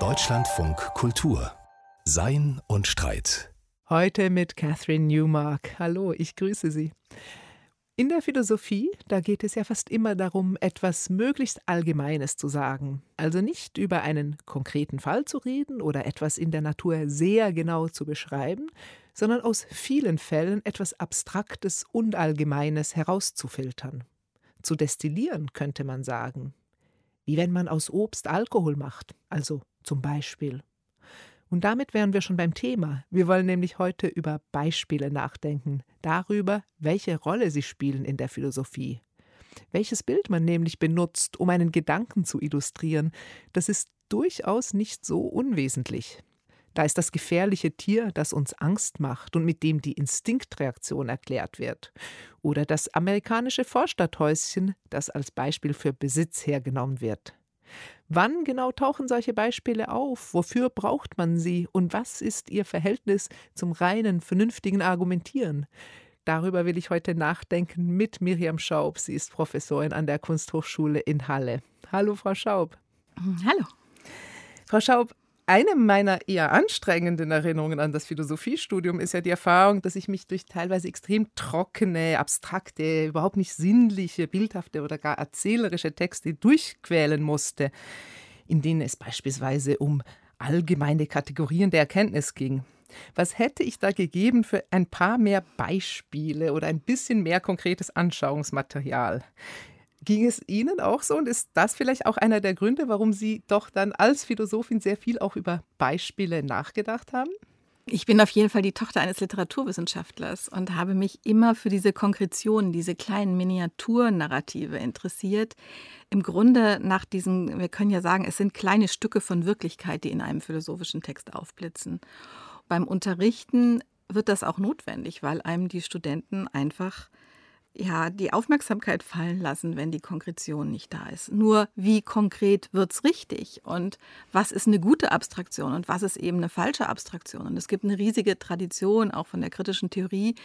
Deutschlandfunk Kultur Sein und Streit. Heute mit Catherine Newmark. Hallo, ich grüße Sie. In der Philosophie, da geht es ja fast immer darum, etwas möglichst Allgemeines zu sagen. Also nicht über einen konkreten Fall zu reden oder etwas in der Natur sehr genau zu beschreiben, sondern aus vielen Fällen etwas Abstraktes und Allgemeines herauszufiltern. Zu destillieren, könnte man sagen. Wie wenn man aus Obst Alkohol macht, also zum Beispiel. Und damit wären wir schon beim Thema. Wir wollen nämlich heute über Beispiele nachdenken, darüber, welche Rolle sie spielen in der Philosophie. Welches Bild man nämlich benutzt, um einen Gedanken zu illustrieren, das ist durchaus nicht so unwesentlich. Da ist das gefährliche Tier, das uns Angst macht und mit dem die Instinktreaktion erklärt wird. Oder das amerikanische Vorstadthäuschen, das als Beispiel für Besitz hergenommen wird. Wann genau tauchen solche Beispiele auf? Wofür braucht man sie? Und was ist ihr Verhältnis zum reinen, vernünftigen Argumentieren? Darüber will ich heute nachdenken mit Miriam Schaub. Sie ist Professorin an der Kunsthochschule in Halle. Hallo, Frau Schaub. Hallo. Frau Schaub, eine meiner eher anstrengenden Erinnerungen an das Philosophiestudium ist ja die Erfahrung, dass ich mich durch teilweise extrem trockene, abstrakte, überhaupt nicht sinnliche, bildhafte oder gar erzählerische Texte durchquälen musste, in denen es beispielsweise um allgemeine Kategorien der Erkenntnis ging. Was hätte ich da gegeben für ein paar mehr Beispiele oder ein bisschen mehr konkretes Anschauungsmaterial? Ging es Ihnen auch so? Und ist das vielleicht auch einer der Gründe, warum Sie doch dann als Philosophin sehr viel auch über Beispiele nachgedacht haben? Ich bin auf jeden Fall die Tochter eines Literaturwissenschaftlers und habe mich immer für diese Konkretionen, diese kleinen Miniaturnarrative interessiert. Im Grunde nach diesen, wir können ja sagen, es sind kleine Stücke von Wirklichkeit, die in einem philosophischen Text aufblitzen. Beim Unterrichten wird das auch notwendig, weil einem die Studenten einfach ja, die Aufmerksamkeit fallen lassen, wenn die Konkretion nicht da ist. Nur wie konkret wird es richtig und was ist eine gute Abstraktion und was ist eben eine falsche Abstraktion. Und es gibt eine riesige Tradition auch von der kritischen Theorie,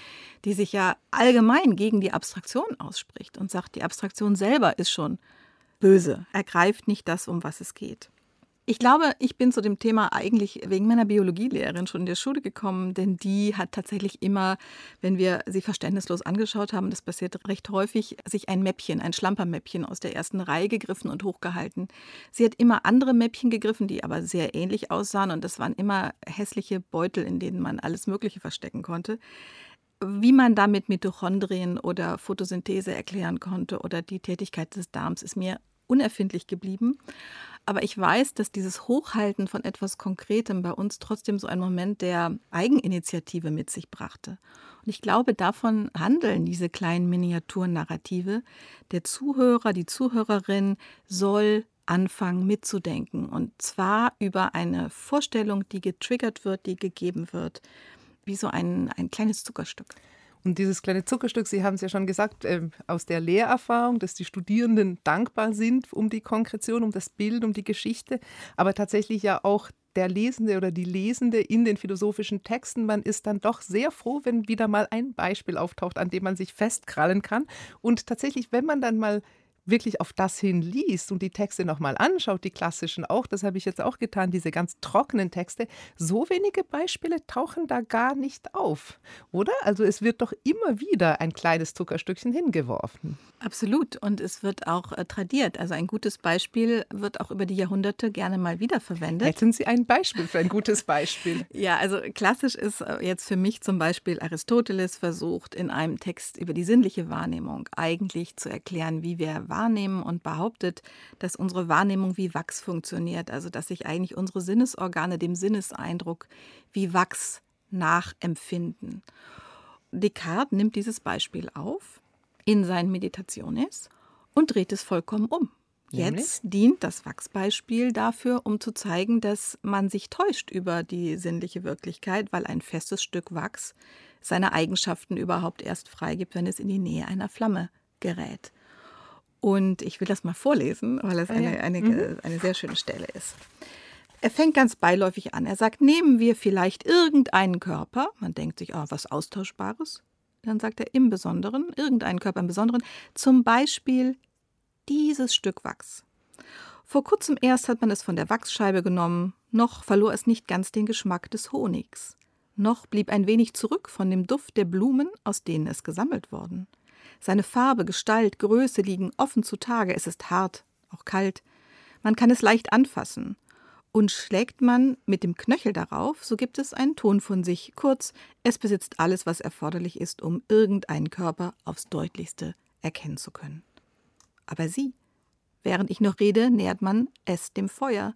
die sich ja allgemein gegen die Abstraktion ausspricht und sagt, die Abstraktion selber ist schon böse, ergreift nicht das, um was es geht. Ich glaube, ich bin zu dem Thema eigentlich wegen meiner Biologielehrerin schon in der Schule gekommen, denn die hat tatsächlich immer, wenn wir sie verständnislos angeschaut haben, das passiert recht häufig, sich ein Mäppchen, ein Schlampermäppchen aus der ersten Reihe gegriffen und hochgehalten. Sie hat immer andere Mäppchen gegriffen, die aber sehr ähnlich aussahen und das waren immer hässliche Beutel, in denen man alles Mögliche verstecken konnte. Wie man damit Mitochondrien oder Photosynthese erklären konnte oder die Tätigkeit des Darms, ist mir unerfindlich geblieben. Aber ich weiß, dass dieses Hochhalten von etwas Konkretem bei uns trotzdem so einen Moment der Eigeninitiative mit sich brachte. Und ich glaube, davon handeln diese kleinen Miniaturnarrative. Der Zuhörer, die Zuhörerin soll anfangen mitzudenken. Und zwar über eine Vorstellung, die getriggert wird, die gegeben wird, wie so ein, ein kleines Zuckerstück. Und dieses kleine Zuckerstück, Sie haben es ja schon gesagt, äh, aus der Lehrerfahrung, dass die Studierenden dankbar sind um die Konkretion, um das Bild, um die Geschichte, aber tatsächlich ja auch der Lesende oder die Lesende in den philosophischen Texten. Man ist dann doch sehr froh, wenn wieder mal ein Beispiel auftaucht, an dem man sich festkrallen kann. Und tatsächlich, wenn man dann mal wirklich auf das hin liest und die Texte nochmal anschaut, die klassischen auch, das habe ich jetzt auch getan, diese ganz trockenen Texte, so wenige Beispiele tauchen da gar nicht auf, oder? Also es wird doch immer wieder ein kleines Zuckerstückchen hingeworfen. Absolut. Und es wird auch äh, tradiert. Also ein gutes Beispiel wird auch über die Jahrhunderte gerne mal wiederverwendet. Hätten Sie ein Beispiel für ein gutes Beispiel? ja, also klassisch ist äh, jetzt für mich zum Beispiel Aristoteles versucht, in einem Text über die sinnliche Wahrnehmung eigentlich zu erklären, wie wir wahrnehmen und behauptet, dass unsere Wahrnehmung wie Wachs funktioniert. Also dass sich eigentlich unsere Sinnesorgane dem Sinneseindruck wie Wachs nachempfinden. Descartes nimmt dieses Beispiel auf in seinen Meditationes und dreht es vollkommen um. Jetzt dient das Wachsbeispiel dafür, um zu zeigen, dass man sich täuscht über die sinnliche Wirklichkeit, weil ein festes Stück Wachs seine Eigenschaften überhaupt erst freigibt, wenn es in die Nähe einer Flamme gerät. Und ich will das mal vorlesen, weil es eine, eine, mhm. eine sehr schöne Stelle ist. Er fängt ganz beiläufig an. Er sagt, nehmen wir vielleicht irgendeinen Körper, man denkt sich, oh, was Austauschbares, dann sagt er im Besonderen, irgendeinen Körper im Besonderen, zum Beispiel dieses Stück Wachs. Vor kurzem erst hat man es von der Wachsscheibe genommen, noch verlor es nicht ganz den Geschmack des Honigs, noch blieb ein wenig zurück von dem Duft der Blumen, aus denen es gesammelt worden. Seine Farbe, Gestalt, Größe liegen offen zutage, es ist hart, auch kalt, man kann es leicht anfassen, und schlägt man mit dem Knöchel darauf, so gibt es einen Ton von sich. Kurz, es besitzt alles, was erforderlich ist, um irgendeinen Körper aufs deutlichste erkennen zu können. Aber sie, während ich noch rede, nähert man es dem Feuer.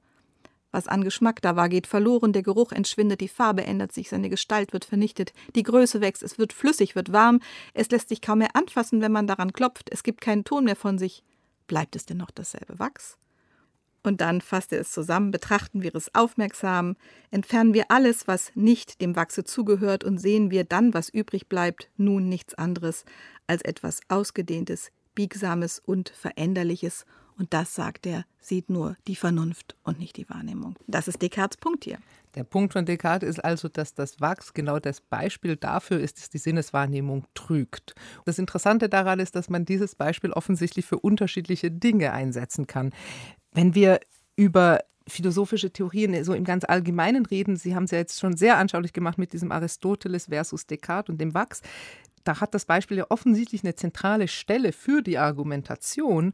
Was an Geschmack da war, geht verloren, der Geruch entschwindet, die Farbe ändert sich, seine Gestalt wird vernichtet, die Größe wächst, es wird flüssig, wird warm, es lässt sich kaum mehr anfassen, wenn man daran klopft, es gibt keinen Ton mehr von sich. Bleibt es denn noch dasselbe Wachs? Und dann fasst er es zusammen, betrachten wir es aufmerksam, entfernen wir alles, was nicht dem Wachse zugehört und sehen wir dann, was übrig bleibt, nun nichts anderes als etwas Ausgedehntes, Biegsames und Veränderliches. Und das, sagt er, sieht nur die Vernunft und nicht die Wahrnehmung. Das ist Descartes Punkt hier. Der Punkt von Descartes ist also, dass das Wachs genau das Beispiel dafür ist, dass die Sinneswahrnehmung trügt. Das Interessante daran ist, dass man dieses Beispiel offensichtlich für unterschiedliche Dinge einsetzen kann. Wenn wir über philosophische Theorien so im ganz Allgemeinen reden, Sie haben es ja jetzt schon sehr anschaulich gemacht mit diesem Aristoteles versus Descartes und dem Wachs, da hat das Beispiel ja offensichtlich eine zentrale Stelle für die Argumentation.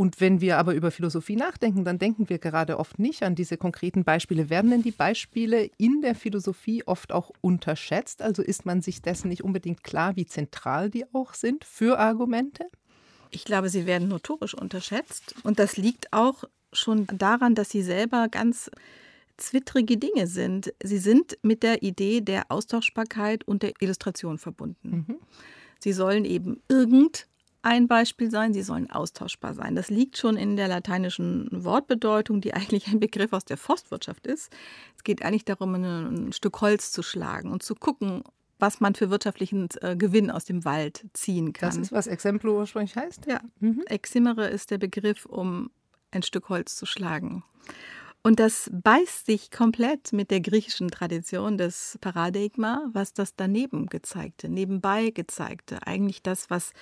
Und wenn wir aber über Philosophie nachdenken, dann denken wir gerade oft nicht an diese konkreten Beispiele. Werden denn die Beispiele in der Philosophie oft auch unterschätzt? Also ist man sich dessen nicht unbedingt klar, wie zentral die auch sind für Argumente? Ich glaube, sie werden notorisch unterschätzt. Und das liegt auch schon daran, dass sie selber ganz zwittrige Dinge sind. Sie sind mit der Idee der Austauschbarkeit und der Illustration verbunden. Mhm. Sie sollen eben irgendein Beispiel sein, sie sollen austauschbar sein. Das liegt schon in der lateinischen Wortbedeutung, die eigentlich ein Begriff aus der Forstwirtschaft ist. Es geht eigentlich darum, ein Stück Holz zu schlagen und zu gucken, was man für wirtschaftlichen äh, Gewinn aus dem Wald ziehen kann. Das ist, was Exemplo ursprünglich heißt? Ja. Mhm. Eximere ist der Begriff, um ein Stück Holz zu schlagen. Und das beißt sich komplett mit der griechischen Tradition des Paradigma, was das daneben gezeigte, nebenbei gezeigte, eigentlich das, was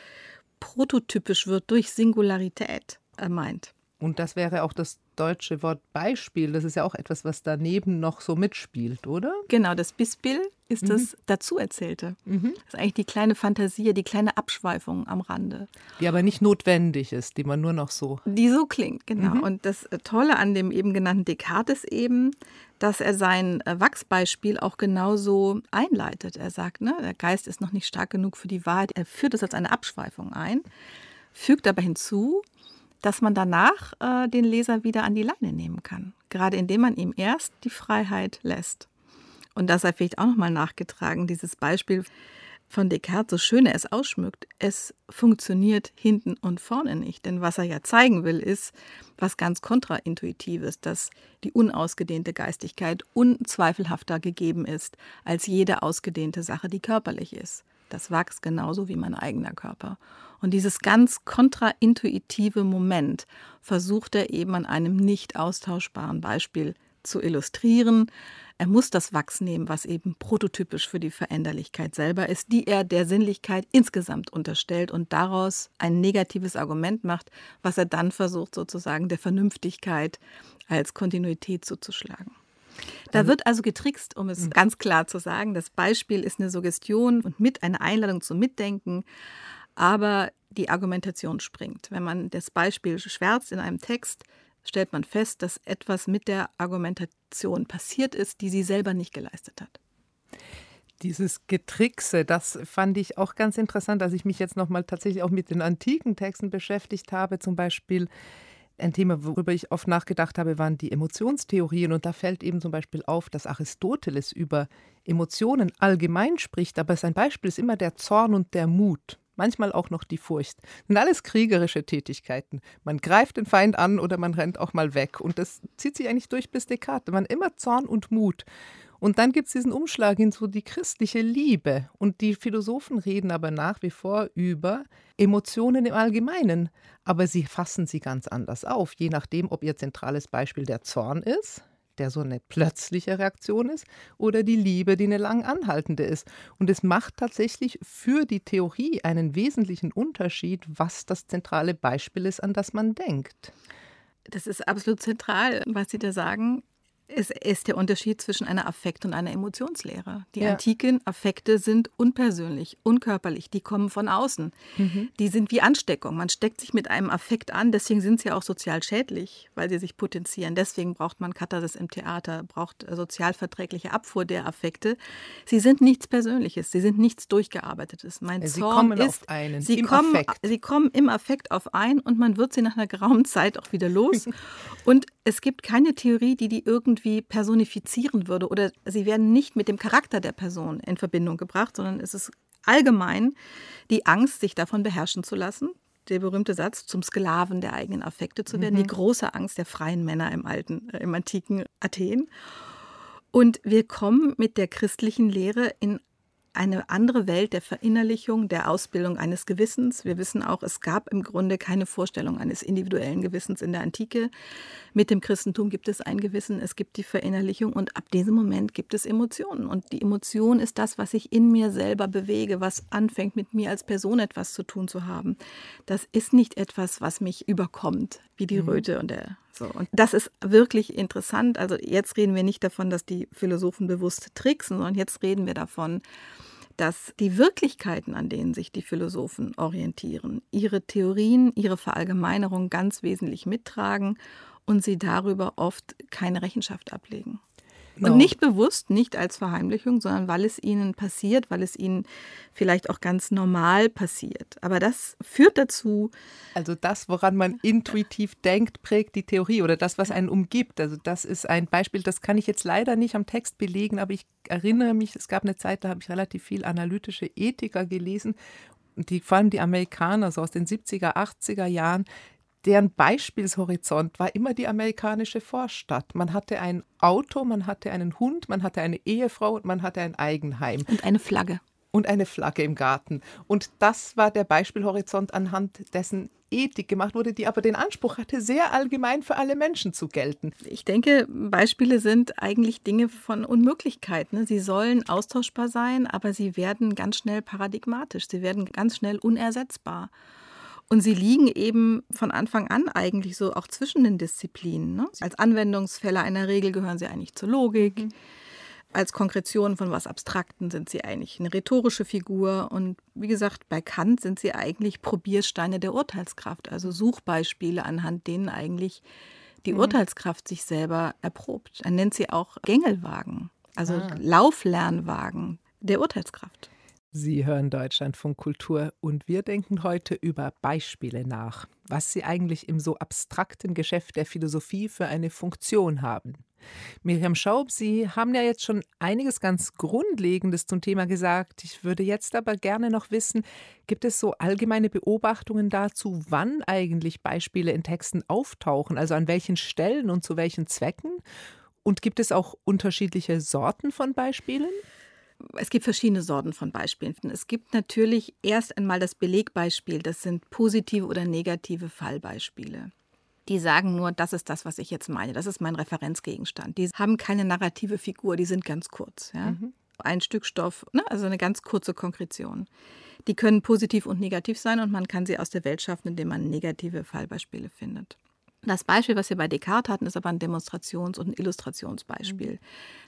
prototypisch wird durch Singularität meint. Und das wäre auch das deutsche Wort Beispiel. Das ist ja auch etwas, was daneben noch so mitspielt, oder? Genau, das Bispiel ist mhm. das Dazuerzählte. Mhm. Das ist eigentlich die kleine Fantasie, die kleine Abschweifung am Rande. Die aber nicht notwendig ist, die man nur noch so. Die so klingt, genau. Mhm. Und das Tolle an dem eben genannten Descartes ist eben, dass er sein äh, Wachsbeispiel auch genauso einleitet. Er sagt, ne, der Geist ist noch nicht stark genug für die Wahrheit. Er führt es als eine Abschweifung ein, fügt aber hinzu, dass man danach äh, den Leser wieder an die Leine nehmen kann. Gerade indem man ihm erst die Freiheit lässt. Und das sei vielleicht auch nochmal nachgetragen, dieses Beispiel von Descartes, so schön er es ausschmückt, es funktioniert hinten und vorne nicht. Denn was er ja zeigen will, ist was ganz kontraintuitives, dass die unausgedehnte Geistigkeit unzweifelhafter gegeben ist als jede ausgedehnte Sache, die körperlich ist. Das wächst genauso wie mein eigener Körper. Und dieses ganz kontraintuitive Moment versucht er eben an einem nicht austauschbaren Beispiel zu illustrieren. Er muss das Wachs nehmen, was eben prototypisch für die Veränderlichkeit selber ist, die er der Sinnlichkeit insgesamt unterstellt und daraus ein negatives Argument macht, was er dann versucht sozusagen der Vernünftigkeit als Kontinuität zuzuschlagen. Da wird also getrickst, um es mhm. ganz klar zu sagen. Das Beispiel ist eine Suggestion und mit eine Einladung zum Mitdenken aber die Argumentation springt. Wenn man das Beispiel schwärzt in einem Text, stellt man fest, dass etwas mit der Argumentation passiert ist, die sie selber nicht geleistet hat. Dieses Getrickse, das fand ich auch ganz interessant, als ich mich jetzt nochmal tatsächlich auch mit den antiken Texten beschäftigt habe. Zum Beispiel ein Thema, worüber ich oft nachgedacht habe, waren die Emotionstheorien. Und da fällt eben zum Beispiel auf, dass Aristoteles über Emotionen allgemein spricht, aber sein Beispiel ist immer der Zorn und der Mut manchmal auch noch die Furcht. Das sind alles kriegerische Tätigkeiten. Man greift den Feind an oder man rennt auch mal weg. Und das zieht sich eigentlich durch bis Descartes. Man immer Zorn und Mut. Und dann gibt es diesen Umschlag hin zu die christliche Liebe. Und die Philosophen reden aber nach wie vor über Emotionen im Allgemeinen. Aber sie fassen sie ganz anders auf, je nachdem, ob ihr zentrales Beispiel der Zorn ist, der so eine plötzliche Reaktion ist, oder die Liebe, die eine lang anhaltende ist. Und es macht tatsächlich für die Theorie einen wesentlichen Unterschied, was das zentrale Beispiel ist, an das man denkt. Das ist absolut zentral, was Sie da sagen. Es ist der Unterschied zwischen einer Affekt- und einer Emotionslehre. Die ja. antiken Affekte sind unpersönlich, unkörperlich, die kommen von außen. Mhm. Die sind wie Ansteckung. Man steckt sich mit einem Affekt an, deswegen sind sie auch sozial schädlich, weil sie sich potenzieren. Deswegen braucht man Katharsis im Theater, braucht sozialverträgliche Abfuhr der Affekte. Sie sind nichts Persönliches, sie sind nichts Durchgearbeitetes. Mein sie Zorn kommen ist, auf einen, sie, kommen, Affekt. sie kommen im Affekt auf ein und man wird sie nach einer geraumen Zeit auch wieder los. und es gibt keine Theorie, die die irgendwie personifizieren würde oder sie werden nicht mit dem Charakter der Person in Verbindung gebracht, sondern es ist allgemein die Angst, sich davon beherrschen zu lassen. Der berühmte Satz, zum Sklaven der eigenen Affekte zu werden, mhm. die große Angst der freien Männer im alten, äh, im antiken Athen. Und wir kommen mit der christlichen Lehre in eine andere Welt der Verinnerlichung, der Ausbildung eines Gewissens. Wir wissen auch, es gab im Grunde keine Vorstellung eines individuellen Gewissens in der Antike. Mit dem Christentum gibt es ein Gewissen, es gibt die Verinnerlichung und ab diesem Moment gibt es Emotionen. Und die Emotion ist das, was ich in mir selber bewege, was anfängt mit mir als Person etwas zu tun zu haben. Das ist nicht etwas, was mich überkommt, wie die mhm. Röte und der so, und das ist wirklich interessant. Also jetzt reden wir nicht davon, dass die Philosophen bewusst tricksen, sondern jetzt reden wir davon, dass die Wirklichkeiten, an denen sich die Philosophen orientieren, ihre Theorien, ihre Verallgemeinerung ganz wesentlich mittragen und sie darüber oft keine Rechenschaft ablegen. Und nicht bewusst, nicht als Verheimlichung, sondern weil es ihnen passiert, weil es ihnen vielleicht auch ganz normal passiert. Aber das führt dazu. Also das, woran man intuitiv denkt, prägt die Theorie oder das, was einen umgibt. Also das ist ein Beispiel, das kann ich jetzt leider nicht am Text belegen, aber ich erinnere mich, es gab eine Zeit, da habe ich relativ viel analytische Ethiker gelesen. Die, vor allem die Amerikaner, so aus den 70er, 80er Jahren, deren Beispielshorizont war immer die amerikanische Vorstadt. Man hatte ein Auto, man hatte einen Hund, man hatte eine Ehefrau und man hatte ein Eigenheim. Und eine Flagge. Und eine Flagge im Garten. Und das war der Beispielhorizont, anhand dessen Ethik gemacht wurde, die aber den Anspruch hatte, sehr allgemein für alle Menschen zu gelten. Ich denke, Beispiele sind eigentlich Dinge von Unmöglichkeit. Ne? Sie sollen austauschbar sein, aber sie werden ganz schnell paradigmatisch. Sie werden ganz schnell unersetzbar. Und sie liegen eben von Anfang an eigentlich so auch zwischen den Disziplinen. Ne? Als Anwendungsfälle einer Regel gehören sie eigentlich zur Logik. Mhm. Als Konkretion von was Abstrakten sind sie eigentlich eine rhetorische Figur. Und wie gesagt, bei Kant sind sie eigentlich Probiersteine der Urteilskraft, also Suchbeispiele, anhand denen eigentlich die mhm. Urteilskraft sich selber erprobt. Er nennt sie auch Gängelwagen, also ah. Lauflernwagen der Urteilskraft. Sie hören Deutschlandfunk Kultur und wir denken heute über Beispiele nach, was sie eigentlich im so abstrakten Geschäft der Philosophie für eine Funktion haben. Miriam Schaub, Sie haben ja jetzt schon einiges ganz Grundlegendes zum Thema gesagt. Ich würde jetzt aber gerne noch wissen, gibt es so allgemeine Beobachtungen dazu, wann eigentlich Beispiele in Texten auftauchen, also an welchen Stellen und zu welchen Zwecken? Und gibt es auch unterschiedliche Sorten von Beispielen? Es gibt verschiedene Sorten von Beispielen. Es gibt natürlich erst einmal das Belegbeispiel, das sind positive oder negative Fallbeispiele. Die sagen nur, das ist das, was ich jetzt meine, das ist mein Referenzgegenstand. Die haben keine narrative Figur, die sind ganz kurz. Ja? Mhm. Ein Stück Stoff, ne? also eine ganz kurze Konkretion. Die können positiv und negativ sein und man kann sie aus der Welt schaffen, indem man negative Fallbeispiele findet. Das Beispiel, was wir bei Descartes hatten, ist aber ein Demonstrations- und ein Illustrationsbeispiel. Mhm.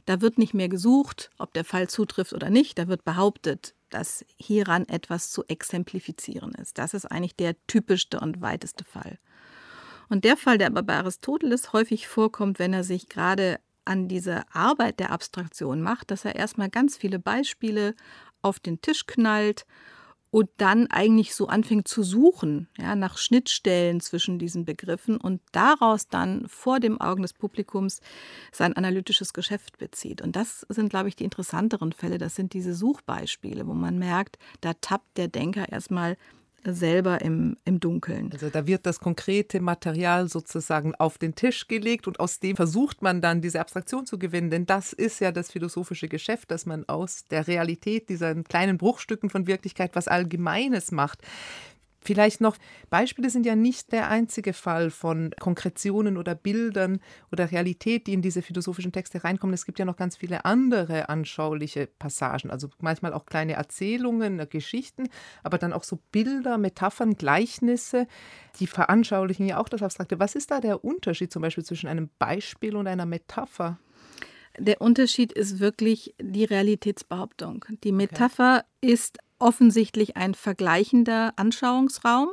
Da wird nicht mehr gesucht, ob der Fall zutrifft oder nicht. Da wird behauptet, dass hieran etwas zu exemplifizieren ist. Das ist eigentlich der typischste und weiteste Fall. Und der Fall, der aber bei Aristoteles häufig vorkommt, wenn er sich gerade an diese Arbeit der Abstraktion macht, dass er erstmal ganz viele Beispiele auf den Tisch knallt und dann eigentlich so anfängt zu suchen, ja, nach Schnittstellen zwischen diesen Begriffen und daraus dann vor dem Augen des Publikums sein analytisches Geschäft bezieht. Und das sind, glaube ich, die interessanteren Fälle. Das sind diese Suchbeispiele, wo man merkt, da tappt der Denker erstmal selber im, im Dunkeln. Also da wird das konkrete Material sozusagen auf den Tisch gelegt und aus dem versucht man dann diese Abstraktion zu gewinnen. Denn das ist ja das philosophische Geschäft, dass man aus der Realität, diesen kleinen Bruchstücken von Wirklichkeit was Allgemeines macht. Vielleicht noch, Beispiele sind ja nicht der einzige Fall von Konkretionen oder Bildern oder Realität, die in diese philosophischen Texte reinkommen. Es gibt ja noch ganz viele andere anschauliche Passagen, also manchmal auch kleine Erzählungen, äh, Geschichten, aber dann auch so Bilder, Metaphern, Gleichnisse, die veranschaulichen ja auch das Abstrakte. Was ist da der Unterschied zum Beispiel zwischen einem Beispiel und einer Metapher? Der Unterschied ist wirklich die Realitätsbehauptung. Die Metapher okay. ist offensichtlich ein vergleichender Anschauungsraum.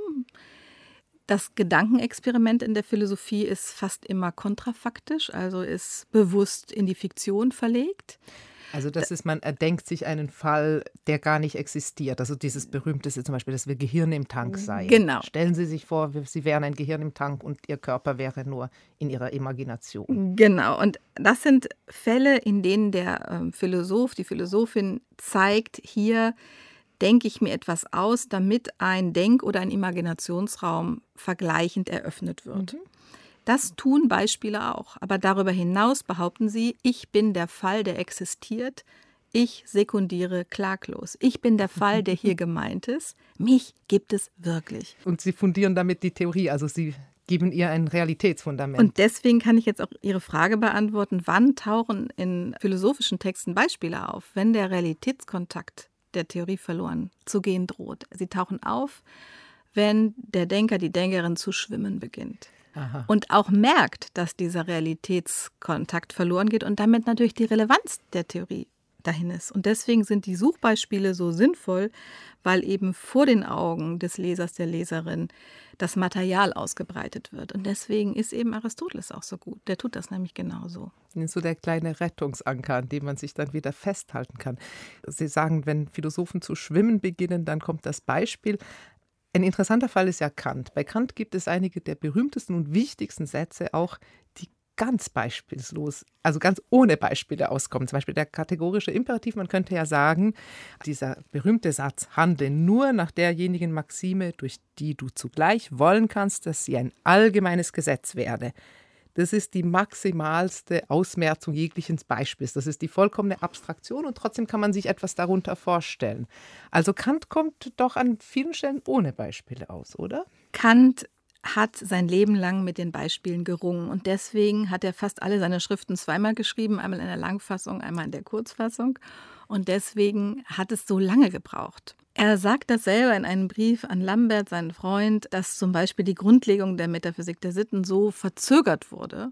Das Gedankenexperiment in der Philosophie ist fast immer kontrafaktisch, also ist bewusst in die Fiktion verlegt. Also das ist, man erdenkt sich einen Fall, der gar nicht existiert. Also dieses berühmteste zum Beispiel, dass wir Gehirn im Tank seien. Genau. Stellen Sie sich vor, Sie wären ein Gehirn im Tank und Ihr Körper wäre nur in Ihrer Imagination. Genau. Und das sind Fälle, in denen der ähm, Philosoph, die Philosophin zeigt, hier denke ich mir etwas aus, damit ein Denk- oder ein Imaginationsraum vergleichend eröffnet wird. Mhm. Das tun Beispiele auch. Aber darüber hinaus behaupten sie, ich bin der Fall, der existiert. Ich sekundiere klaglos. Ich bin der Fall, der hier gemeint ist. Mich gibt es wirklich. Und Sie fundieren damit die Theorie, also Sie geben ihr ein Realitätsfundament. Und deswegen kann ich jetzt auch Ihre Frage beantworten, wann tauchen in philosophischen Texten Beispiele auf, wenn der Realitätskontakt der Theorie verloren zu gehen droht. Sie tauchen auf, wenn der Denker, die Denkerin zu schwimmen beginnt. Aha. und auch merkt, dass dieser Realitätskontakt verloren geht und damit natürlich die Relevanz der Theorie dahin ist. Und deswegen sind die Suchbeispiele so sinnvoll, weil eben vor den Augen des Lesers, der Leserin das Material ausgebreitet wird. Und deswegen ist eben Aristoteles auch so gut. Der tut das nämlich genauso. So der kleine Rettungsanker, an dem man sich dann wieder festhalten kann. Sie sagen, wenn Philosophen zu schwimmen beginnen, dann kommt das Beispiel. Ein interessanter Fall ist ja Kant. Bei Kant gibt es einige der berühmtesten und wichtigsten Sätze, auch die ganz beispielslos, also ganz ohne Beispiele auskommen. Zum Beispiel der kategorische Imperativ. Man könnte ja sagen, dieser berühmte Satz, handle nur nach derjenigen Maxime, durch die du zugleich wollen kannst, dass sie ein allgemeines Gesetz werde. Das ist die maximalste Ausmerzung jeglichen Beispiels. Das ist die vollkommene Abstraktion und trotzdem kann man sich etwas darunter vorstellen. Also Kant kommt doch an vielen Stellen ohne Beispiele aus, oder? Kant hat sein Leben lang mit den Beispielen gerungen und deswegen hat er fast alle seine Schriften zweimal geschrieben, einmal in der Langfassung, einmal in der Kurzfassung und deswegen hat es so lange gebraucht. Er sagt das selber in einem Brief an Lambert, seinen Freund, dass zum Beispiel die Grundlegung der Metaphysik der Sitten so verzögert wurde,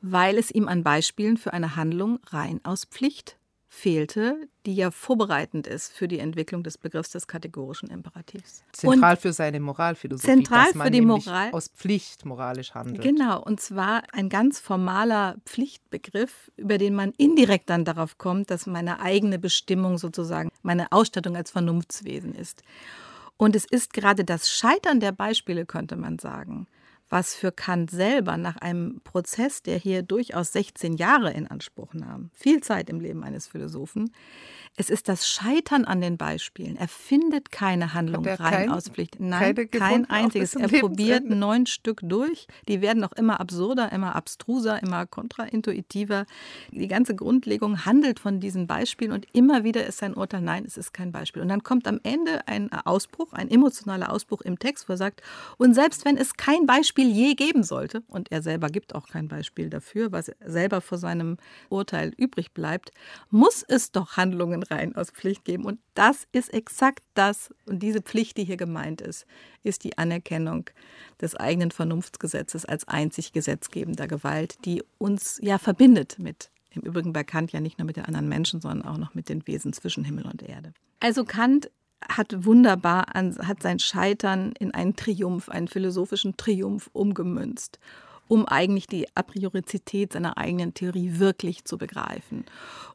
weil es ihm an Beispielen für eine Handlung rein aus Pflicht fehlte, die ja vorbereitend ist für die Entwicklung des Begriffs des kategorischen Imperativs. Zentral und für seine Moralphilosophie. Zentral für die Moral. Aus Pflicht moralisch handelt. Genau, und zwar ein ganz formaler Pflichtbegriff, über den man indirekt dann darauf kommt, dass meine eigene Bestimmung sozusagen meine Ausstattung als Vernunftswesen ist. Und es ist gerade das Scheitern der Beispiele, könnte man sagen, was für Kant selber nach einem Prozess, der hier durchaus 16 Jahre in Anspruch nahm, viel Zeit im Leben eines Philosophen, es ist das Scheitern an den Beispielen. Er findet keine Handlung rein kein, aus Pflicht. Nein, kein einziges. Er probiert neun Stück durch. Die werden noch immer absurder, immer abstruser, immer kontraintuitiver. Die ganze Grundlegung handelt von diesen Beispielen und immer wieder ist sein Urteil, nein, es ist kein Beispiel. Und dann kommt am Ende ein Ausbruch, ein emotionaler Ausbruch im Text, wo er sagt, und selbst wenn es kein Beispiel je geben sollte, und er selber gibt auch kein Beispiel dafür, was selber vor seinem Urteil übrig bleibt, muss es doch Handlungen rein aus Pflicht geben. Und das ist exakt das. Und diese Pflicht, die hier gemeint ist, ist die Anerkennung des eigenen Vernunftsgesetzes als einzig gesetzgebender Gewalt, die uns ja verbindet mit, im Übrigen bei Kant ja nicht nur mit den anderen Menschen, sondern auch noch mit den Wesen zwischen Himmel und Erde. Also Kant hat wunderbar, hat sein Scheitern in einen Triumph, einen philosophischen Triumph umgemünzt um eigentlich die Apriorizität seiner eigenen Theorie wirklich zu begreifen.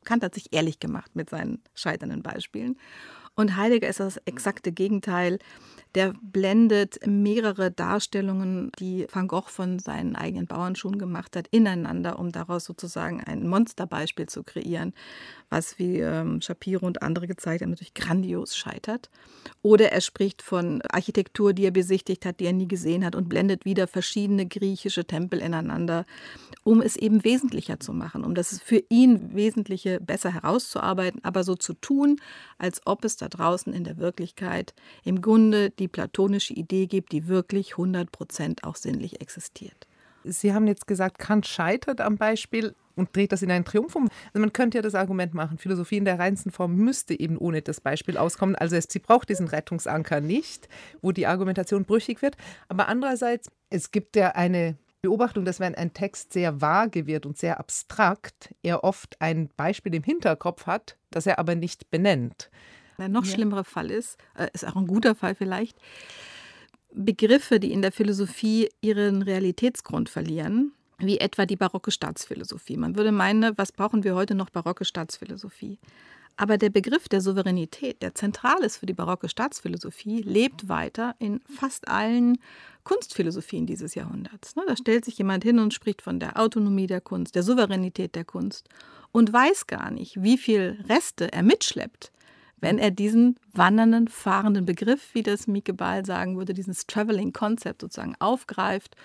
Kant hat sich ehrlich gemacht mit seinen scheiternden Beispielen. Und Heidegger ist das exakte Gegenteil. Der blendet mehrere Darstellungen, die Van Gogh von seinen eigenen Bauernschuhen gemacht hat, ineinander, um daraus sozusagen ein Monsterbeispiel zu kreieren, was, wie ähm, Shapiro und andere gezeigt haben, natürlich grandios scheitert. Oder er spricht von Architektur, die er besichtigt hat, die er nie gesehen hat und blendet wieder verschiedene griechische Tempel ineinander, um es eben wesentlicher zu machen, um das für ihn Wesentliche besser herauszuarbeiten, aber so zu tun, als ob es da draußen in der Wirklichkeit im Grunde die platonische Idee gibt, die wirklich 100 Prozent auch sinnlich existiert. Sie haben jetzt gesagt, Kant scheitert am Beispiel und dreht das in einen Triumph um. Also man könnte ja das Argument machen, Philosophie in der reinsten Form müsste eben ohne das Beispiel auskommen. Also es, sie braucht diesen Rettungsanker nicht, wo die Argumentation brüchig wird. Aber andererseits, es gibt ja eine Beobachtung, dass wenn ein Text sehr vage wird und sehr abstrakt, er oft ein Beispiel im Hinterkopf hat, das er aber nicht benennt. Ein noch ja. schlimmerer Fall ist, äh, ist auch ein guter Fall vielleicht, Begriffe, die in der Philosophie ihren Realitätsgrund verlieren, wie etwa die barocke Staatsphilosophie. Man würde meinen, was brauchen wir heute noch barocke Staatsphilosophie? Aber der Begriff der Souveränität, der zentral ist für die barocke Staatsphilosophie, lebt weiter in fast allen Kunstphilosophien dieses Jahrhunderts. Ne, da stellt sich jemand hin und spricht von der Autonomie der Kunst, der Souveränität der Kunst und weiß gar nicht, wie viel Reste er mitschleppt, wenn er diesen wandernden, fahrenden Begriff, wie das Mieke Ball sagen würde, dieses Traveling Concept sozusagen aufgreift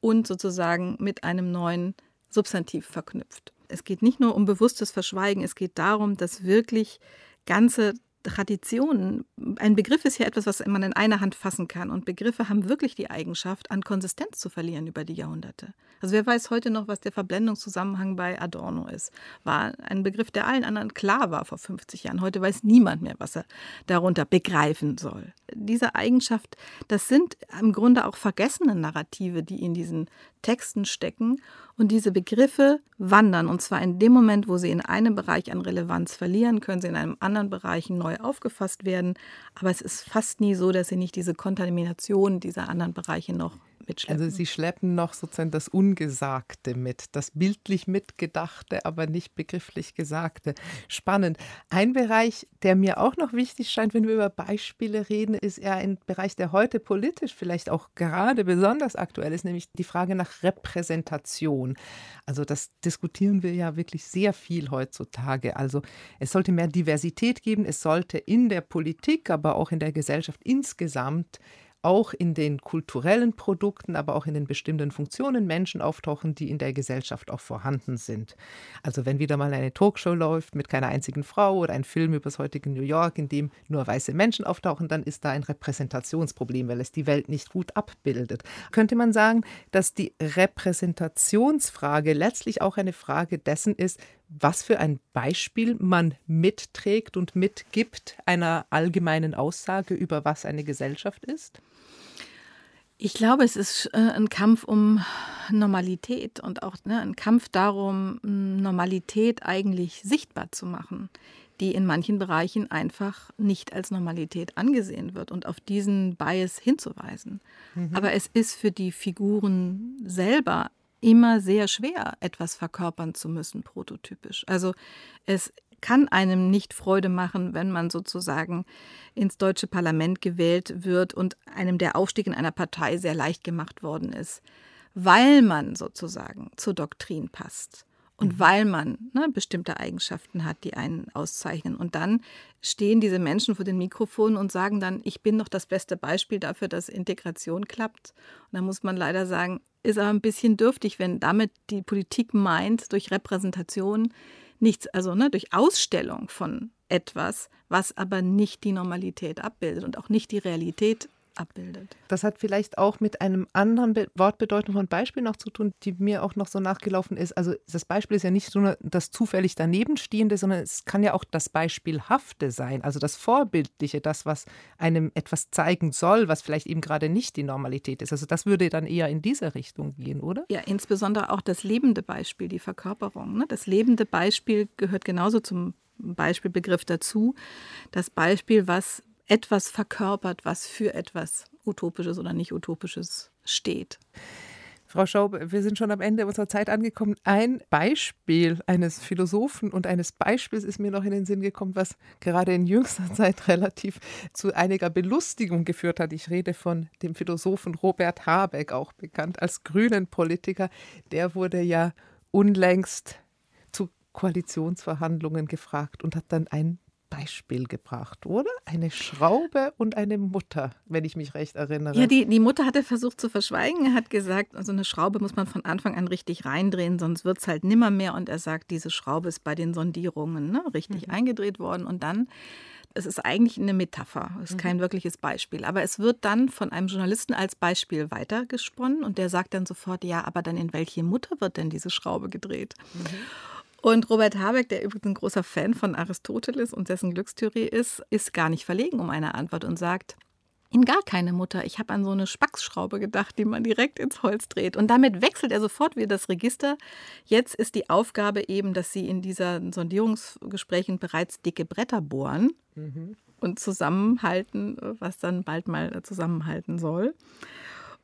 und sozusagen mit einem neuen Substantiv verknüpft. Es geht nicht nur um bewusstes Verschweigen, es geht darum, dass wirklich ganze Traditionen, ein Begriff ist ja etwas, was man in einer Hand fassen kann. Und Begriffe haben wirklich die Eigenschaft, an Konsistenz zu verlieren über die Jahrhunderte. Also wer weiß heute noch, was der Verblendungszusammenhang bei Adorno ist? War ein Begriff, der allen anderen klar war vor 50 Jahren. Heute weiß niemand mehr, was er darunter begreifen soll. Diese Eigenschaft, das sind im Grunde auch vergessene Narrative, die in diesen Texten stecken. Und diese Begriffe wandern, und zwar in dem Moment, wo sie in einem Bereich an Relevanz verlieren, können sie in einem anderen Bereich neu aufgefasst werden. Aber es ist fast nie so, dass sie nicht diese Kontamination dieser anderen Bereiche noch mitschleppen. Also Sie schleppen noch sozusagen das Ungesagte mit, das bildlich mitgedachte, aber nicht begrifflich Gesagte. Spannend. Ein Bereich, der mir auch noch wichtig scheint, wenn wir über Beispiele reden, ist eher ein Bereich, der heute politisch vielleicht auch gerade besonders aktuell ist, nämlich die Frage nach Repräsentation. Also das diskutieren wir ja wirklich sehr viel heutzutage. Also es sollte mehr Diversität geben, es sollte in der Politik, aber auch in der Gesellschaft insgesamt auch in den kulturellen Produkten, aber auch in den bestimmten Funktionen Menschen auftauchen, die in der Gesellschaft auch vorhanden sind. Also wenn wieder mal eine Talkshow läuft mit keiner einzigen Frau oder ein Film über das heutige New York, in dem nur weiße Menschen auftauchen, dann ist da ein Repräsentationsproblem, weil es die Welt nicht gut abbildet. Könnte man sagen, dass die Repräsentationsfrage letztlich auch eine Frage dessen ist, was für ein Beispiel man mitträgt und mitgibt einer allgemeinen Aussage über was eine Gesellschaft ist? Ich glaube, es ist äh, ein Kampf um Normalität und auch ne, ein Kampf darum, Normalität eigentlich sichtbar zu machen, die in manchen Bereichen einfach nicht als Normalität angesehen wird und auf diesen Bias hinzuweisen. Mhm. Aber es ist für die Figuren selber immer sehr schwer, etwas verkörpern zu müssen, prototypisch. Also es kann einem nicht Freude machen, wenn man sozusagen ins deutsche Parlament gewählt wird und einem der Aufstieg in einer Partei sehr leicht gemacht worden ist, weil man sozusagen zur Doktrin passt und mhm. weil man ne, bestimmte Eigenschaften hat, die einen auszeichnen. Und dann stehen diese Menschen vor den Mikrofonen und sagen dann, ich bin doch das beste Beispiel dafür, dass Integration klappt. Und da muss man leider sagen, ist aber ein bisschen dürftig, wenn damit die Politik meint, durch Repräsentation nichts, also ne, durch Ausstellung von etwas, was aber nicht die Normalität abbildet und auch nicht die Realität abbildet. Das hat vielleicht auch mit einem anderen Be Wortbedeutung von Beispiel noch zu tun, die mir auch noch so nachgelaufen ist. Also das Beispiel ist ja nicht nur das zufällig danebenstehende, sondern es kann ja auch das Beispielhafte sein, also das Vorbildliche, das, was einem etwas zeigen soll, was vielleicht eben gerade nicht die Normalität ist. Also das würde dann eher in diese Richtung gehen, oder? Ja, insbesondere auch das lebende Beispiel, die Verkörperung. Ne? Das lebende Beispiel gehört genauso zum Beispielbegriff dazu. Das Beispiel, was etwas verkörpert, was für etwas Utopisches oder nicht Utopisches steht. Frau Schaub, wir sind schon am Ende unserer Zeit angekommen. Ein Beispiel eines Philosophen und eines Beispiels ist mir noch in den Sinn gekommen, was gerade in jüngster Zeit relativ zu einiger Belustigung geführt hat. Ich rede von dem Philosophen Robert Habeck, auch bekannt als grünen Politiker. Der wurde ja unlängst zu Koalitionsverhandlungen gefragt und hat dann ein Beispiel gebracht, oder? Eine Schraube und eine Mutter, wenn ich mich recht erinnere. Ja, die, die Mutter hatte versucht zu verschweigen. Er hat gesagt, also eine Schraube muss man von Anfang an richtig reindrehen, sonst wird es halt nimmer mehr. Und er sagt, diese Schraube ist bei den Sondierungen ne, richtig mhm. eingedreht worden. Und dann es ist eigentlich eine Metapher, es ist mhm. kein wirkliches Beispiel. Aber es wird dann von einem Journalisten als Beispiel weitergesponnen und der sagt dann sofort, ja, aber dann in welche Mutter wird denn diese Schraube gedreht? Mhm. Und Robert Habeck, der übrigens ein großer Fan von Aristoteles und dessen Glückstheorie ist, ist gar nicht verlegen um eine Antwort und sagt, in gar keine Mutter. Ich habe an so eine Spacksschraube gedacht, die man direkt ins Holz dreht. Und damit wechselt er sofort wieder das Register. Jetzt ist die Aufgabe eben, dass sie in diesen Sondierungsgesprächen bereits dicke Bretter bohren mhm. und zusammenhalten, was dann bald mal zusammenhalten soll.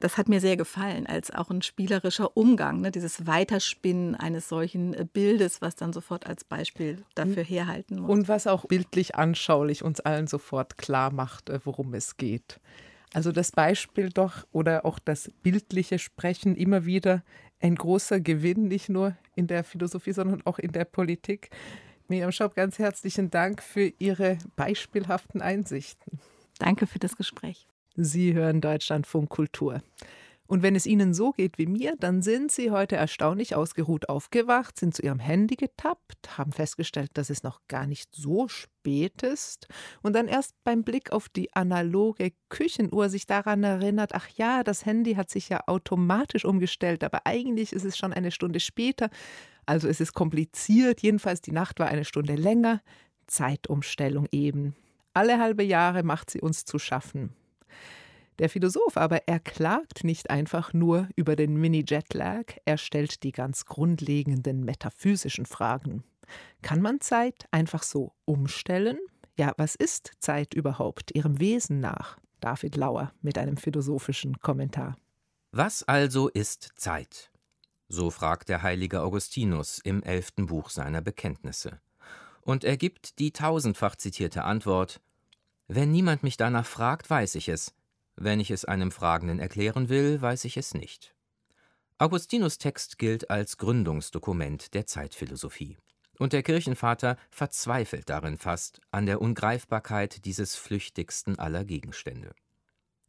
Das hat mir sehr gefallen, als auch ein spielerischer Umgang, ne? dieses Weiterspinnen eines solchen äh, Bildes, was dann sofort als Beispiel dafür herhalten muss. Und was auch bildlich anschaulich uns allen sofort klar macht, äh, worum es geht. Also das Beispiel doch oder auch das bildliche Sprechen immer wieder ein großer Gewinn, nicht nur in der Philosophie, sondern auch in der Politik. Miriam Schaub, ganz herzlichen Dank für Ihre beispielhaften Einsichten. Danke für das Gespräch. Sie hören Deutschlandfunk Kultur. Und wenn es Ihnen so geht wie mir, dann sind Sie heute erstaunlich ausgeruht aufgewacht, sind zu Ihrem Handy getappt, haben festgestellt, dass es noch gar nicht so spät ist und dann erst beim Blick auf die analoge Küchenuhr sich daran erinnert, ach ja, das Handy hat sich ja automatisch umgestellt, aber eigentlich ist es schon eine Stunde später, also es ist kompliziert, jedenfalls die Nacht war eine Stunde länger, Zeitumstellung eben. Alle halbe Jahre macht sie uns zu schaffen. Der Philosoph aber er klagt nicht einfach nur über den Mini-Jetlag, er stellt die ganz grundlegenden metaphysischen Fragen. Kann man Zeit einfach so umstellen? Ja, was ist Zeit überhaupt ihrem Wesen nach? David Lauer mit einem philosophischen Kommentar. Was also ist Zeit? So fragt der heilige Augustinus im elften Buch seiner Bekenntnisse. Und er gibt die tausendfach zitierte Antwort Wenn niemand mich danach fragt, weiß ich es, wenn ich es einem Fragenden erklären will, weiß ich es nicht. Augustinus Text gilt als Gründungsdokument der Zeitphilosophie. Und der Kirchenvater verzweifelt darin fast an der Ungreifbarkeit dieses flüchtigsten aller Gegenstände.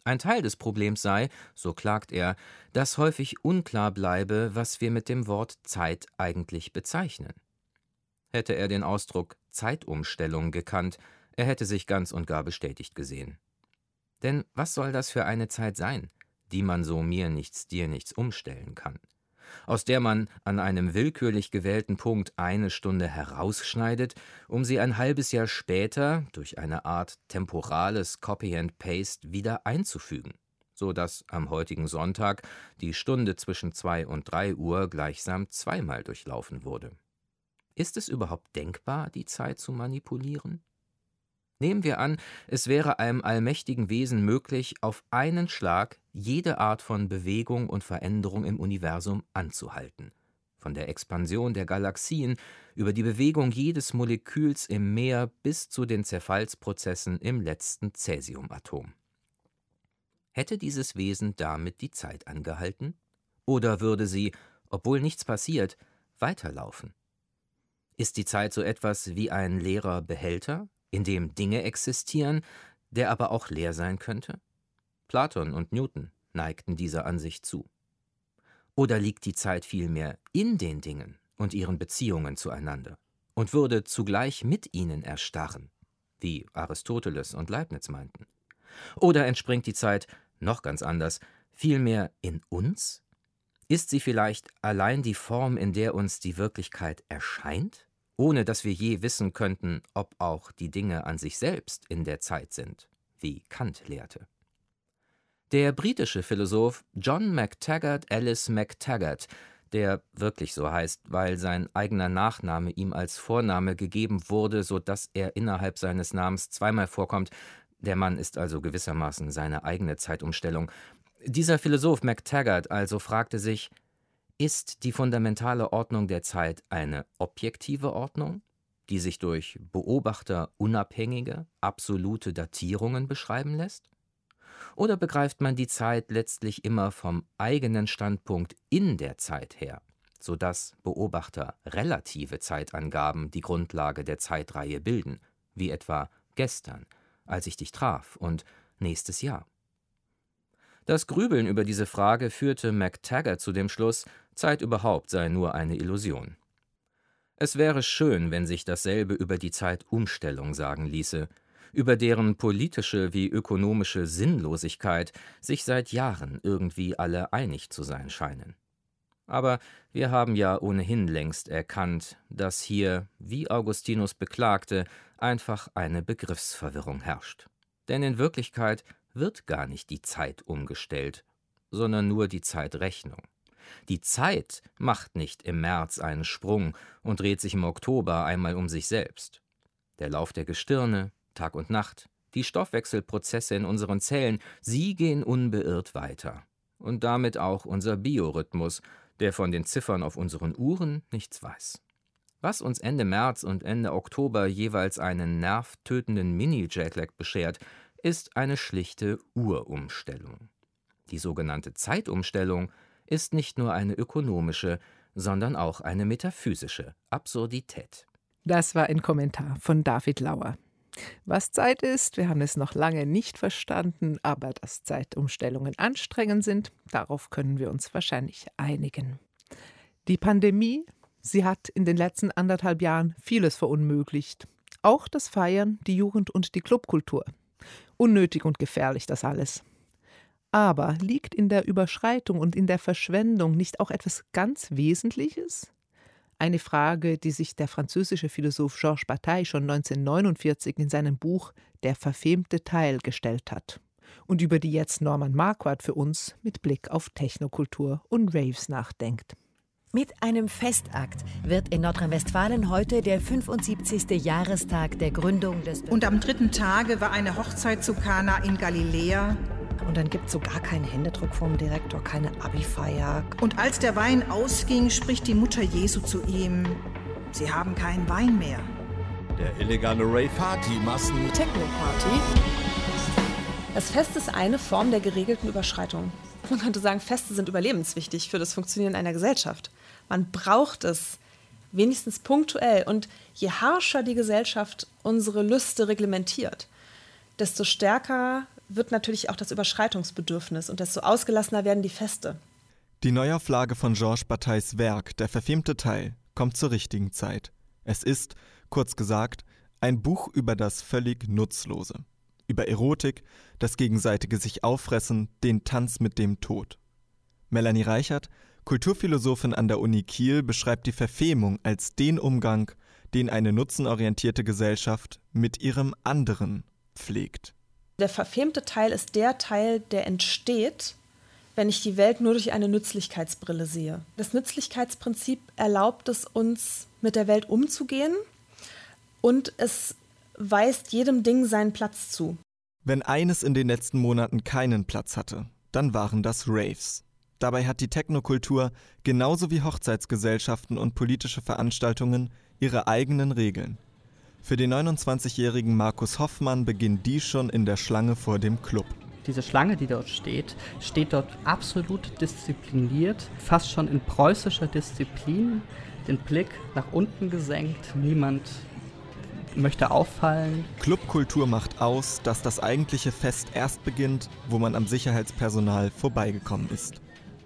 Ein Teil des Problems sei, so klagt er, dass häufig unklar bleibe, was wir mit dem Wort Zeit eigentlich bezeichnen. Hätte er den Ausdruck Zeitumstellung gekannt, er hätte sich ganz und gar bestätigt gesehen. Denn was soll das für eine Zeit sein, die man so mir nichts, dir nichts umstellen kann? aus der man an einem willkürlich gewählten Punkt eine Stunde herausschneidet, um sie ein halbes Jahr später durch eine Art temporales Copy and Paste wieder einzufügen, so dass am heutigen Sonntag die Stunde zwischen zwei und drei Uhr gleichsam zweimal durchlaufen wurde. Ist es überhaupt denkbar, die Zeit zu manipulieren? Nehmen wir an, es wäre einem allmächtigen Wesen möglich, auf einen Schlag jede Art von Bewegung und Veränderung im Universum anzuhalten. Von der Expansion der Galaxien über die Bewegung jedes Moleküls im Meer bis zu den Zerfallsprozessen im letzten Cäsiumatom. Hätte dieses Wesen damit die Zeit angehalten? Oder würde sie, obwohl nichts passiert, weiterlaufen? Ist die Zeit so etwas wie ein leerer Behälter, in dem Dinge existieren, der aber auch leer sein könnte? Platon und Newton neigten dieser Ansicht zu. Oder liegt die Zeit vielmehr in den Dingen und ihren Beziehungen zueinander und würde zugleich mit ihnen erstarren, wie Aristoteles und Leibniz meinten? Oder entspringt die Zeit, noch ganz anders, vielmehr in uns? Ist sie vielleicht allein die Form, in der uns die Wirklichkeit erscheint? Ohne dass wir je wissen könnten, ob auch die Dinge an sich selbst in der Zeit sind, wie Kant lehrte. Der britische Philosoph John MacTaggart Alice MacTaggart, der wirklich so heißt, weil sein eigener Nachname ihm als Vorname gegeben wurde, so dass er innerhalb seines Namens zweimal vorkommt, der Mann ist also gewissermaßen seine eigene Zeitumstellung. Dieser Philosoph MacTaggart also fragte sich, ist die fundamentale Ordnung der Zeit eine objektive Ordnung, die sich durch beobachterunabhängige, absolute Datierungen beschreiben lässt? Oder begreift man die Zeit letztlich immer vom eigenen Standpunkt in der Zeit her, sodass Beobachter relative Zeitangaben die Grundlage der Zeitreihe bilden, wie etwa gestern, als ich dich traf, und nächstes Jahr. Das Grübeln über diese Frage führte MacTaggart zu dem Schluss, Zeit überhaupt sei nur eine Illusion. Es wäre schön, wenn sich dasselbe über die Zeitumstellung sagen ließe, über deren politische wie ökonomische Sinnlosigkeit sich seit Jahren irgendwie alle einig zu sein scheinen. Aber wir haben ja ohnehin längst erkannt, dass hier, wie Augustinus beklagte, einfach eine Begriffsverwirrung herrscht. Denn in Wirklichkeit wird gar nicht die Zeit umgestellt, sondern nur die Zeitrechnung. Die Zeit macht nicht im März einen Sprung und dreht sich im Oktober einmal um sich selbst. Der Lauf der Gestirne, Tag und Nacht, die Stoffwechselprozesse in unseren Zellen, sie gehen unbeirrt weiter. Und damit auch unser Biorhythmus, der von den Ziffern auf unseren Uhren nichts weiß. Was uns Ende März und Ende Oktober jeweils einen nervtötenden Mini-Jetlag beschert, ist eine schlichte Uhrumstellung. Die sogenannte Zeitumstellung ist nicht nur eine ökonomische, sondern auch eine metaphysische Absurdität. Das war ein Kommentar von David Lauer. Was Zeit ist, wir haben es noch lange nicht verstanden, aber dass Zeitumstellungen anstrengend sind, darauf können wir uns wahrscheinlich einigen. Die Pandemie, sie hat in den letzten anderthalb Jahren vieles verunmöglicht. Auch das Feiern, die Jugend und die Clubkultur. Unnötig und gefährlich das alles. Aber liegt in der Überschreitung und in der Verschwendung nicht auch etwas ganz Wesentliches? Eine Frage, die sich der französische Philosoph Georges Bataille schon 1949 in seinem Buch Der verfemte Teil gestellt hat und über die jetzt Norman Marquardt für uns mit Blick auf Technokultur und Raves nachdenkt. Mit einem Festakt wird in Nordrhein-Westfalen heute der 75. Jahrestag der Gründung des. Und am dritten Tage war eine Hochzeit zu Kana in Galiläa und dann gibt es so gar keinen Händedruck vom Direktor, keine Abifeier. Und als der Wein ausging, spricht die Mutter Jesu zu ihm: Sie haben keinen Wein mehr. Der illegale Rave-Party-Massen. Techno-Party. Das Fest ist eine Form der geregelten Überschreitung. Man könnte sagen, Feste sind überlebenswichtig für das Funktionieren einer Gesellschaft. Man braucht es wenigstens punktuell. Und je harscher die Gesellschaft unsere Lüste reglementiert, desto stärker wird natürlich auch das Überschreitungsbedürfnis und desto ausgelassener werden die Feste. Die Neuauflage von Georges Batailles Werk, der verfilmte Teil, kommt zur richtigen Zeit. Es ist, kurz gesagt, ein Buch über das völlig Nutzlose. Über Erotik, das gegenseitige sich auffressen, den Tanz mit dem Tod. Melanie Reichert, Kulturphilosophin an der Uni Kiel, beschreibt die Verfemung als den Umgang, den eine nutzenorientierte Gesellschaft mit ihrem anderen pflegt. Der verfemte Teil ist der Teil, der entsteht, wenn ich die Welt nur durch eine Nützlichkeitsbrille sehe. Das Nützlichkeitsprinzip erlaubt es uns, mit der Welt umzugehen und es weist jedem Ding seinen Platz zu. Wenn eines in den letzten Monaten keinen Platz hatte, dann waren das Raves. Dabei hat die Technokultur genauso wie Hochzeitsgesellschaften und politische Veranstaltungen ihre eigenen Regeln. Für den 29-jährigen Markus Hoffmann beginnt die schon in der Schlange vor dem Club. Diese Schlange, die dort steht, steht dort absolut diszipliniert, fast schon in preußischer Disziplin, den Blick nach unten gesenkt, niemand möchte auffallen. Clubkultur macht aus, dass das eigentliche Fest erst beginnt, wo man am Sicherheitspersonal vorbeigekommen ist.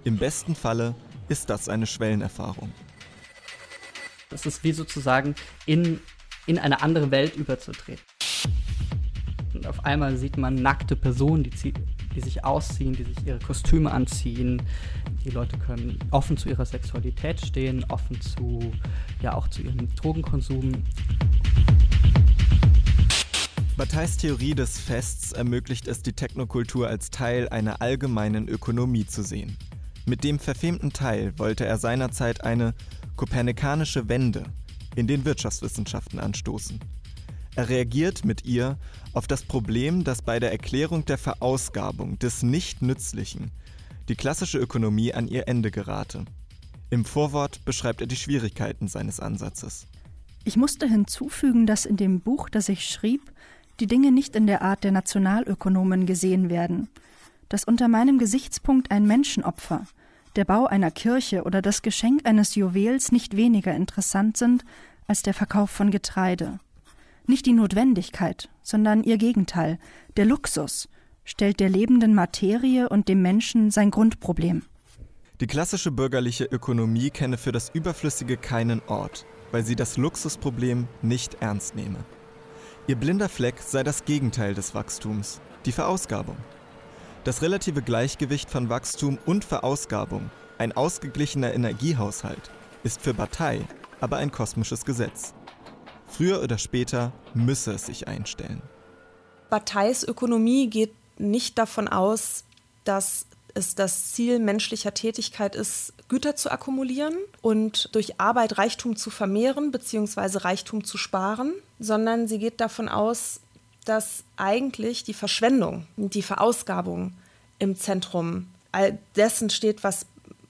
Im besten Falle ist das eine Schwellenerfahrung. Das ist wie sozusagen in in eine andere Welt überzutreten. Und auf einmal sieht man nackte Personen, die, die sich ausziehen, die sich ihre Kostüme anziehen. Die Leute können offen zu ihrer Sexualität stehen, offen zu, ja auch zu ihrem Drogenkonsum. Batailles Theorie des Fests ermöglicht es, die Technokultur als Teil einer allgemeinen Ökonomie zu sehen. Mit dem verfemten Teil wollte er seinerzeit eine kopernikanische Wende in den Wirtschaftswissenschaften anstoßen. Er reagiert mit ihr auf das Problem, dass bei der Erklärung der Verausgabung des Nicht-Nützlichen die klassische Ökonomie an ihr Ende gerate. Im Vorwort beschreibt er die Schwierigkeiten seines Ansatzes. Ich musste hinzufügen, dass in dem Buch, das ich schrieb, die Dinge nicht in der Art der Nationalökonomen gesehen werden, dass unter meinem Gesichtspunkt ein Menschenopfer, der Bau einer Kirche oder das Geschenk eines Juwels nicht weniger interessant sind als der Verkauf von Getreide. Nicht die Notwendigkeit, sondern ihr Gegenteil, der Luxus, stellt der lebenden Materie und dem Menschen sein Grundproblem. Die klassische bürgerliche Ökonomie kenne für das Überflüssige keinen Ort, weil sie das Luxusproblem nicht ernst nehme. Ihr blinder Fleck sei das Gegenteil des Wachstums, die Verausgabung. Das relative Gleichgewicht von Wachstum und Verausgabung, ein ausgeglichener Energiehaushalt, ist für Bataille aber ein kosmisches Gesetz. Früher oder später müsse es sich einstellen. Batailles Ökonomie geht nicht davon aus, dass es das Ziel menschlicher Tätigkeit ist, Güter zu akkumulieren und durch Arbeit Reichtum zu vermehren bzw. Reichtum zu sparen, sondern sie geht davon aus, dass eigentlich die Verschwendung, die Verausgabung im Zentrum all dessen steht, was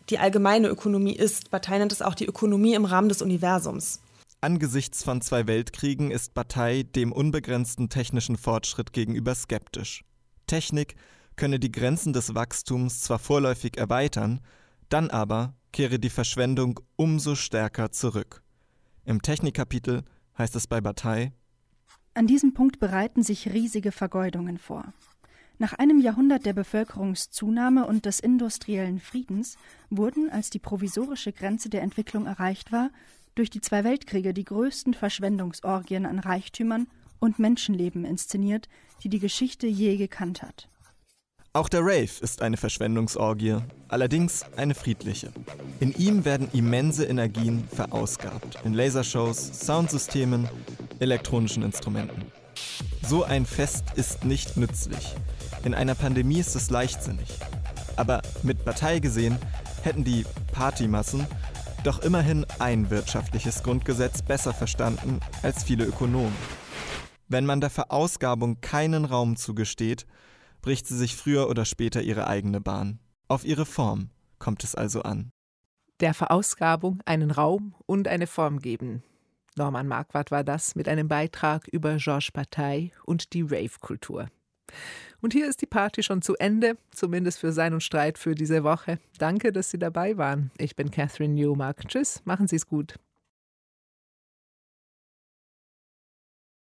die allgemeine Ökonomie ist. Bataille nennt es auch die Ökonomie im Rahmen des Universums. Angesichts von zwei Weltkriegen ist Bataille dem unbegrenzten technischen Fortschritt gegenüber skeptisch. Technik könne die Grenzen des Wachstums zwar vorläufig erweitern, dann aber kehre die Verschwendung umso stärker zurück. Im Technikkapitel heißt es bei Bataille An diesem Punkt bereiten sich riesige Vergeudungen vor. Nach einem Jahrhundert der Bevölkerungszunahme und des industriellen Friedens wurden, als die provisorische Grenze der Entwicklung erreicht war, durch die zwei Weltkriege die größten Verschwendungsorgien an Reichtümern und Menschenleben inszeniert, die die Geschichte je gekannt hat. Auch der Rave ist eine Verschwendungsorgie, allerdings eine friedliche. In ihm werden immense Energien verausgabt, in Lasershows, Soundsystemen, elektronischen Instrumenten. So ein Fest ist nicht nützlich. In einer Pandemie ist es leichtsinnig. Aber mit Partei gesehen hätten die Partymassen doch immerhin ein wirtschaftliches Grundgesetz besser verstanden als viele Ökonomen. Wenn man der Verausgabung keinen Raum zugesteht, bricht sie sich früher oder später ihre eigene Bahn. Auf ihre Form kommt es also an. Der Verausgabung einen Raum und eine Form geben. Norman Marquardt war das mit einem Beitrag über Georges Bataille und die Rave-Kultur. Und hier ist die Party schon zu Ende, zumindest für Sein und Streit für diese Woche. Danke, dass Sie dabei waren. Ich bin Catherine Newmark. Tschüss, machen Sie es gut.